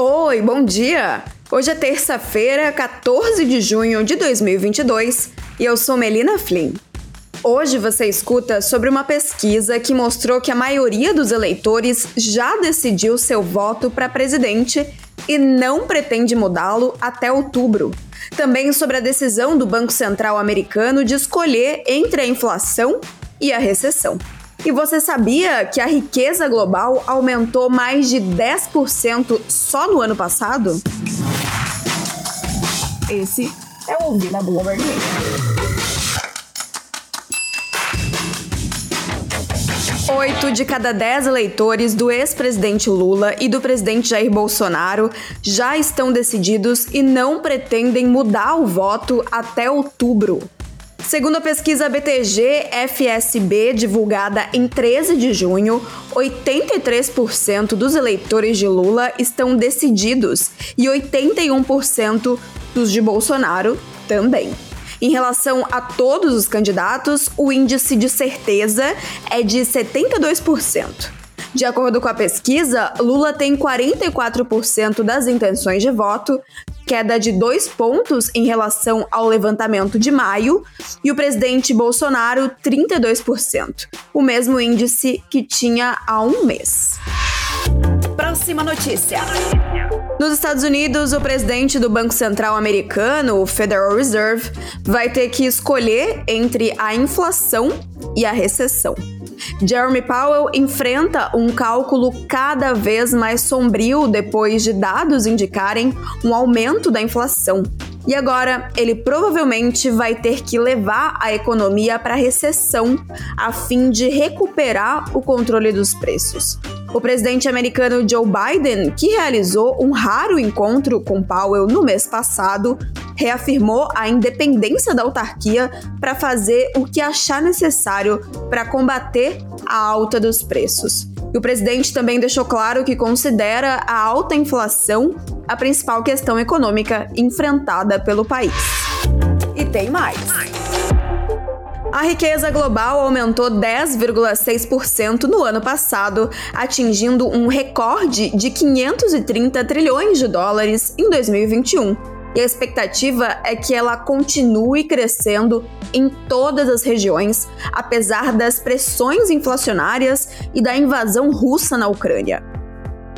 Oi, bom dia! Hoje é terça-feira, 14 de junho de 2022 e eu sou Melina Flynn. Hoje você escuta sobre uma pesquisa que mostrou que a maioria dos eleitores já decidiu seu voto para presidente e não pretende mudá-lo até outubro. Também sobre a decisão do Banco Central americano de escolher entre a inflação e a recessão. E você sabia que a riqueza global aumentou mais de 10% só no ano passado? Esse é o Ouvir na Bloomberg Oito de cada dez eleitores do ex-presidente Lula e do presidente Jair Bolsonaro já estão decididos e não pretendem mudar o voto até outubro. Segundo a pesquisa BTG-FSB, divulgada em 13 de junho, 83% dos eleitores de Lula estão decididos e 81% dos de Bolsonaro também. Em relação a todos os candidatos, o índice de certeza é de 72%. De acordo com a pesquisa, Lula tem 44% das intenções de voto, queda de dois pontos em relação ao levantamento de maio, e o presidente Bolsonaro, 32%, o mesmo índice que tinha há um mês. Próxima notícia. Nos Estados Unidos, o presidente do Banco Central americano, o Federal Reserve, vai ter que escolher entre a inflação e a recessão. Jeremy Powell enfrenta um cálculo cada vez mais sombrio depois de dados indicarem um aumento da inflação. E agora, ele provavelmente vai ter que levar a economia para recessão a fim de recuperar o controle dos preços. O presidente americano Joe Biden, que realizou um raro encontro com Powell no mês passado, reafirmou a independência da autarquia para fazer o que achar necessário para combater a alta dos preços. E o presidente também deixou claro que considera a alta inflação a principal questão econômica enfrentada pelo país. E tem mais. A riqueza global aumentou 10,6% no ano passado, atingindo um recorde de 530 trilhões de dólares em 2021 e a expectativa é que ela continue crescendo em todas as regiões, apesar das pressões inflacionárias e da invasão russa na Ucrânia.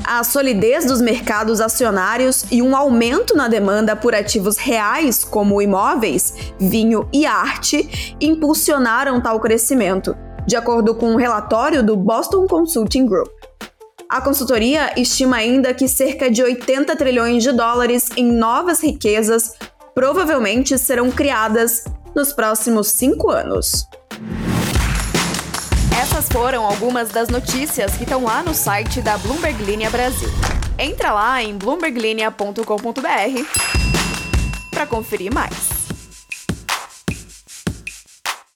A solidez dos mercados acionários e um aumento na demanda por ativos reais, como imóveis, vinho e arte, impulsionaram tal crescimento, de acordo com um relatório do Boston Consulting Group. A consultoria estima ainda que cerca de 80 trilhões de dólares em novas riquezas provavelmente serão criadas nos próximos cinco anos. Essas foram algumas das notícias que estão lá no site da Bloomberg Linha Brasil. Entra lá em bloomberglinea.com.br para conferir mais.